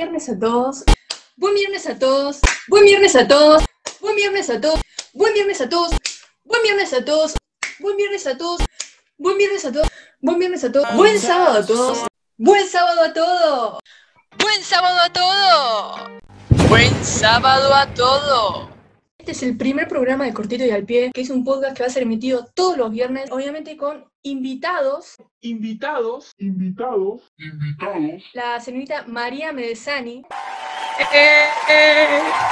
Viernes a todos. Buen viernes a todos. Buen viernes a todos. Buen viernes a todos. Buen viernes a todos. Buen viernes a todos. Buen viernes a todos. Buen viernes a todos. Buen viernes a todos. Buen sábado a todos. Buen sábado a todos. Buen sábado a todos. Buen sábado a todos. Este es el primer programa de Cortito y al Pie, que es un podcast que va a ser emitido todos los viernes, obviamente con invitados. Invitados, invitados, invitados. La señorita María Medesani.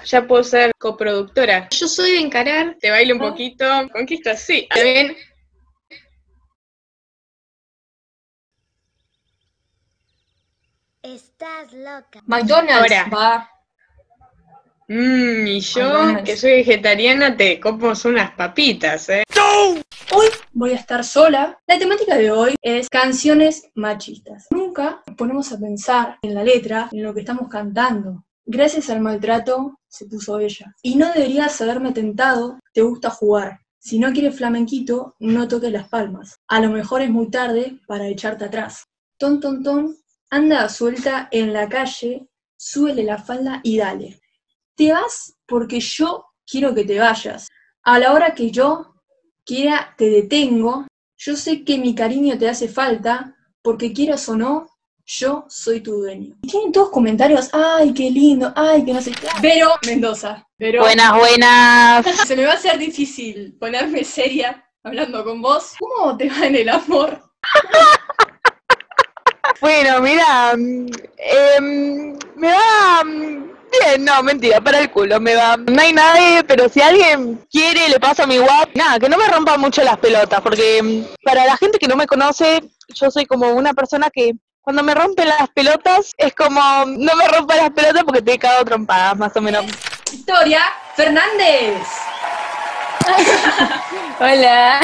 ya puedo ser coproductora. Yo soy de encarar. Te bailo un poquito. Conquista, sí. Ven. Estás loca. McDonald's Ahora. va. Mmm, y yo, que soy vegetariana, te como unas papitas, ¿eh? Hoy voy a estar sola. La temática de hoy es canciones machistas. Nunca nos ponemos a pensar en la letra, en lo que estamos cantando. Gracias al maltrato se puso ella. Y no deberías haberme tentado, te gusta jugar. Si no quieres flamenquito, no toques las palmas. A lo mejor es muy tarde para echarte atrás. Ton, ton, ton, anda suelta en la calle, súbele la falda y dale. Te vas porque yo quiero que te vayas. A la hora que yo quiera, te detengo. Yo sé que mi cariño te hace falta, porque quieras o no, yo soy tu dueño. Y tienen todos comentarios, ay, qué lindo, ay, que no sé qué. Pero, Mendoza, pero Buenas, buenas. se me va a hacer difícil ponerme seria hablando con vos. ¿Cómo te va en el amor? Bueno, mira, mm, em, me va mm, bien, no, mentira, para el culo, me va. No hay nadie, pero si alguien quiere, le pasa mi WhatsApp. Nada, que no me rompa mucho las pelotas, porque mm, para la gente que no me conoce, yo soy como una persona que cuando me rompen las pelotas, es como, no me rompa las pelotas porque te he cagado trompadas, más o menos. Victoria Fernández. Hola.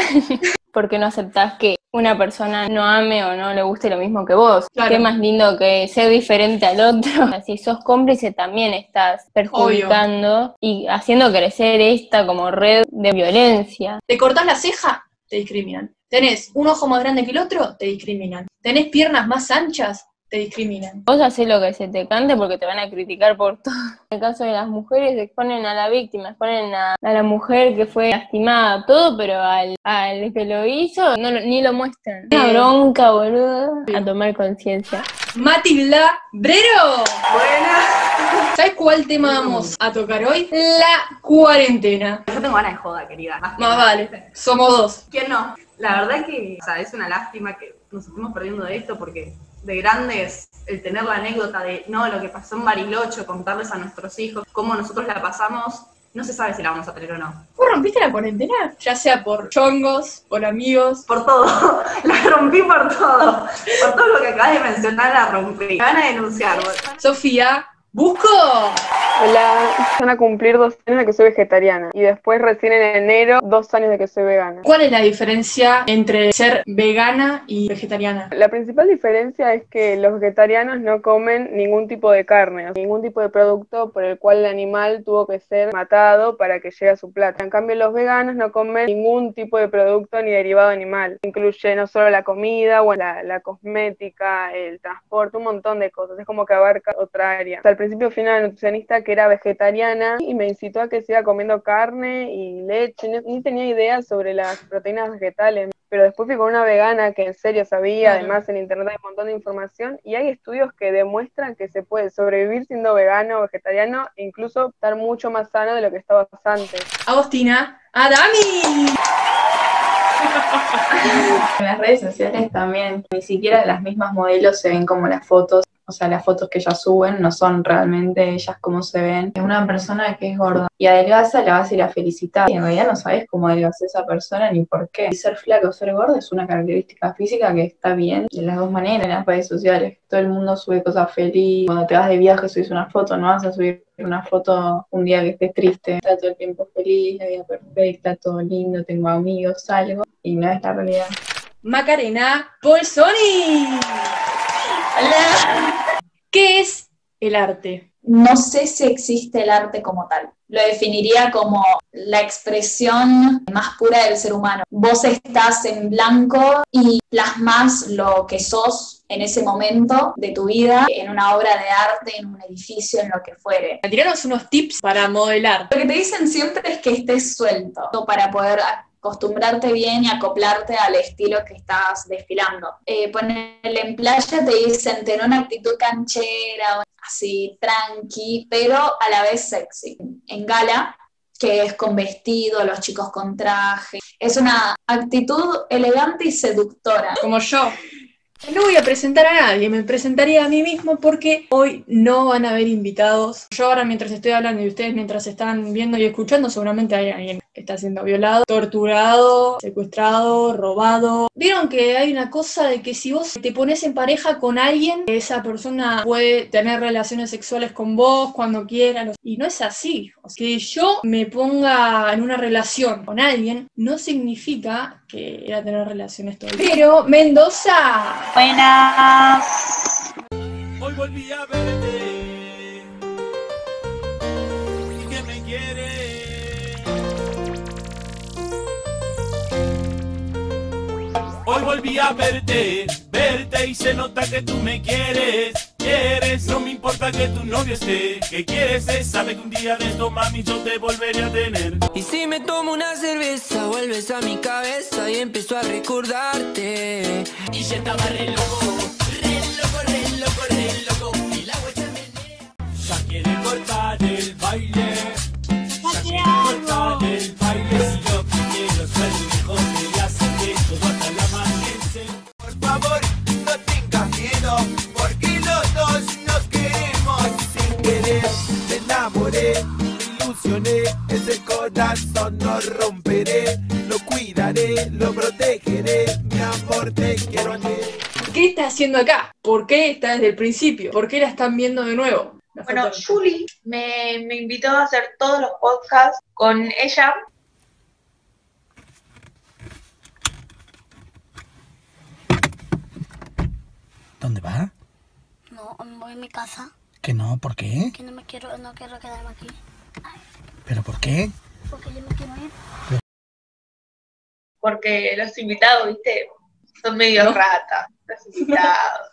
¿Por qué no aceptás que una persona no ame o no le guste lo mismo que vos? Claro. Qué más lindo que ser diferente al otro. Si sos cómplice también estás perjudicando y haciendo crecer esta como red de violencia. ¿Te cortás la ceja? Te discriminan. ¿Tenés un ojo más grande que el otro? Te discriminan. ¿Tenés piernas más anchas? Te discriminan. Vos haces lo que se te cante porque te van a criticar por todo. En el caso de las mujeres, exponen a la víctima, exponen a, a la mujer que fue lastimada, todo, pero al, al que lo hizo no, ni lo muestran. Una bronca, boludo. A tomar conciencia. Matilda Brero. Buenas. ¿Sabes cuál tema vamos a tocar hoy? La cuarentena. Yo tengo ganas de joda, querida. Más, vale, somos dos. ¿Quién no? La verdad que o sea, es una lástima que nos estemos perdiendo de esto porque de grandes el tener la anécdota de no, lo que pasó en Bariloche, contarles a nuestros hijos cómo nosotros la pasamos, no se sabe si la vamos a tener o no. ¿Vos rompiste la cuarentena? Ya sea por chongos, por amigos. Por todo, la rompí por todo. Por todo lo que acabas de mencionar, la rompí. Me van a denunciar. Sofía, busco. Hola, van a cumplir dos años de que soy vegetariana y después recién en enero dos años de que soy vegana. ¿Cuál es la diferencia entre ser vegana y vegetariana? La principal diferencia es que los vegetarianos no comen ningún tipo de carne, o sea, ningún tipo de producto por el cual el animal tuvo que ser matado para que llegue a su plato. En cambio, los veganos no comen ningún tipo de producto ni derivado animal. Incluye no solo la comida, o la, la cosmética, el transporte, un montón de cosas. Es como que abarca otra área. Hasta al principio fui una nutricionista que era vegetariana y me incitó a que siga comiendo carne y leche. Ni, ni tenía idea sobre las proteínas vegetales. Pero después fui con una vegana que en serio sabía, Claro. además en internet hay un montón de información y hay estudios que demuestran que se puede sobrevivir siendo vegano o vegetariano e incluso estar mucho más sano de lo que estabas antes. Agostina, Adami. En las redes sociales también, ni siquiera las mismas modelos se ven como las fotos, o sea, las fotos que ellas suben no son realmente ellas como se ven. Es una persona que es gorda y adelgaza, la vas a ir a felicitar. Y en realidad no sabes cómo adelgazó esa persona ni por qué. Y ser flaco o ser gordo es una característica física que está bien de las dos maneras en las redes sociales. Todo el mundo sube cosas felices. Cuando te vas de viaje subes una foto, no vas a subir una foto un día que estés triste. Está todo el tiempo feliz, la vida perfecta, todo lindo, tengo amigos, salgo. Y no es la realidad. Macarena Bolsoni. ¿Qué es el arte? No sé si existe el arte como tal. lo definiría como la expresión más pura del ser humano. Vos estás en blanco y plasmas lo que sos en ese momento de tu vida, en una obra de arte, en un edificio, en lo que fuere. Tiranos unos tips para modelar. Lo que te dicen siempre es que estés suelto para poder acostumbrarte bien y acoplarte al estilo que estás desfilando. Eh, ponerle en playa te dicen tener una actitud canchera, así tranqui, pero a la vez sexy. En gala, que es con vestido, los chicos con traje, es una actitud elegante y seductora. Como yo. No voy a presentar a nadie, me presentaría a mí mismo porque hoy no van a haber invitados. Yo ahora mientras estoy hablando y ustedes mientras están viendo y escuchando, seguramente hay alguien que está siendo violado, torturado, secuestrado, robado. Vieron que hay una cosa de que si vos te pones en pareja con alguien, esa persona puede tener relaciones sexuales con vos cuando quiera. Y no es así. Que yo me ponga en una relación con alguien no significa que era tener relaciones todo el tiempo. Pero Mendoza Buenas. Hoy volví a verte. Y que me quieres. Hoy volví a verte, verte y se nota que tú me quieres. Quieres, no me importa que tu novio esté. Que quieres es, sabe que un día de esto, mami, yo te volveré a tener. Y si me tomo una cerveza, vuelves a mi cabeza y empiezo a recordarte. Y ya estaba re loco, re loco, re loco, re loco. Y la huella me Ya quiere cortar el baile. Corazón no romperé. Lo cuidaré, lo protegeré. Mi amor, te quiero a ti. ¿Qué está haciendo acá? ¿Por qué está desde el principio? ¿Por qué la están viendo de nuevo? La Bueno, Julie me, me invitó a hacer todos los podcasts con ella. ¿Dónde va? No, voy a mi casa, Que no, ¿por qué? que no me quiero, no quiero quedarme aquí, ¿Pero por qué? Porque yo me quiero ir. Porque los invitados, viste, son medio ratas. Los invitados.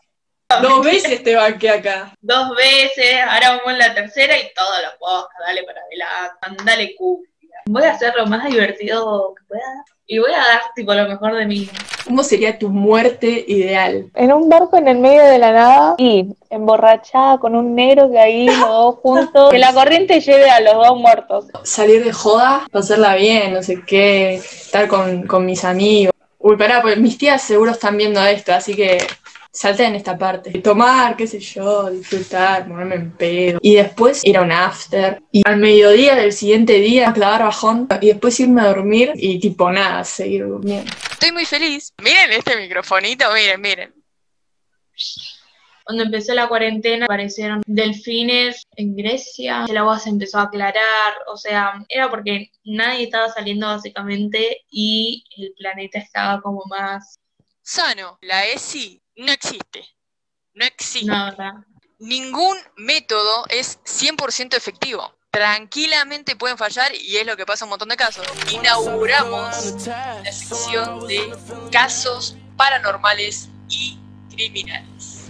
Dos veces te banqué acá. Dos veces, ahora vamos en la tercera y todos los podcasts, dale para adelante, dale cumbia. Voy a hacer lo más divertido que pueda y voy a dar tipo lo mejor de mí. ¿Cómo sería tu muerte ideal? En un barco en el medio de la nada y emborrachada con un negro que ahí los dos juntos, que la corriente lleve a los dos muertos. Salir de joda, pasarla bien, no sé qué, estar con, con mis amigos. Uy, pará, pues mis tías seguro están viendo esto, así que salten en esta parte. Tomar, qué sé yo, disfrutar, ponerme en pedo. Y después ir a un after. Y al mediodía del siguiente día clavar bajón. Y después irme a dormir y tipo nada, seguir durmiendo. Estoy muy feliz. Miren este microfonito, miren, miren. Cuando empezó la cuarentena aparecieron delfines en Grecia, el agua se empezó a aclarar, o sea, era porque nadie estaba saliendo básicamente y el planeta estaba como más... Sano, la ESI no existe. No existe. Ningún método es 100% efectivo. Tranquilamente pueden fallar y es lo que pasa en un montón de casos. Inauguramos la sección de casos paranormales y criminales.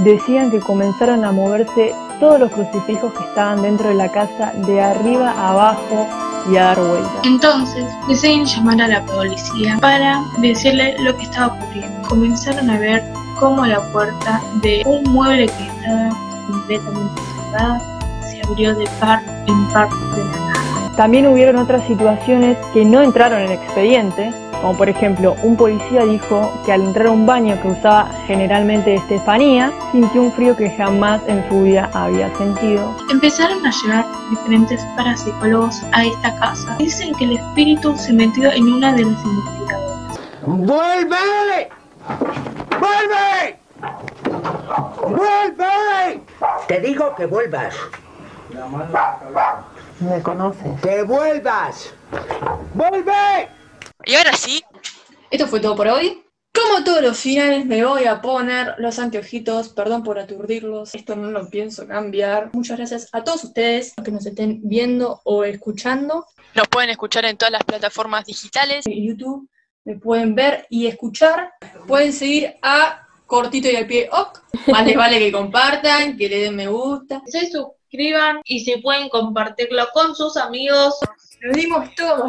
Decían que comenzaron a moverse todos los crucifijos que estaban dentro de la casa de arriba a abajo y a dar vueltas. Entonces deciden llamar a la policía para decirle lo que estaba ocurriendo. Comenzaron a ver cómo la puerta de un mueble que estaba completamente cerrada se abrió de par en par de la nada. También hubieron otras situaciones que no entraron en el expediente, como por ejemplo un policía dijo que al entrar a un baño que usaba generalmente Estefanía, sintió un frío que jamás en su vida había sentido. Empezaron a llegar diferentes parapsicólogos a esta casa. Dicen que el espíritu se metió en una de las investigadoras. ¡Vuelve! ¡Vuelve! ¡Vuelve! Te digo que vuelvas. Me conoce. ¡Que vuelvas! ¡Vuelve! Y ahora sí, Esto fue todo por hoy. Como todos los finales me voy a poner los anteojitos, perdón por aturdirlos, esto no lo pienso cambiar. Muchas gracias a todos ustedes que nos estén viendo o escuchando. Nos pueden escuchar en todas las plataformas digitales. En YouTube me pueden ver y escuchar. Pueden seguir a Cortito y al pie ok. Más les vale que compartan, que le den me gusta. Se suscriban y si pueden compartirlo con sus amigos. Lo dimos todo.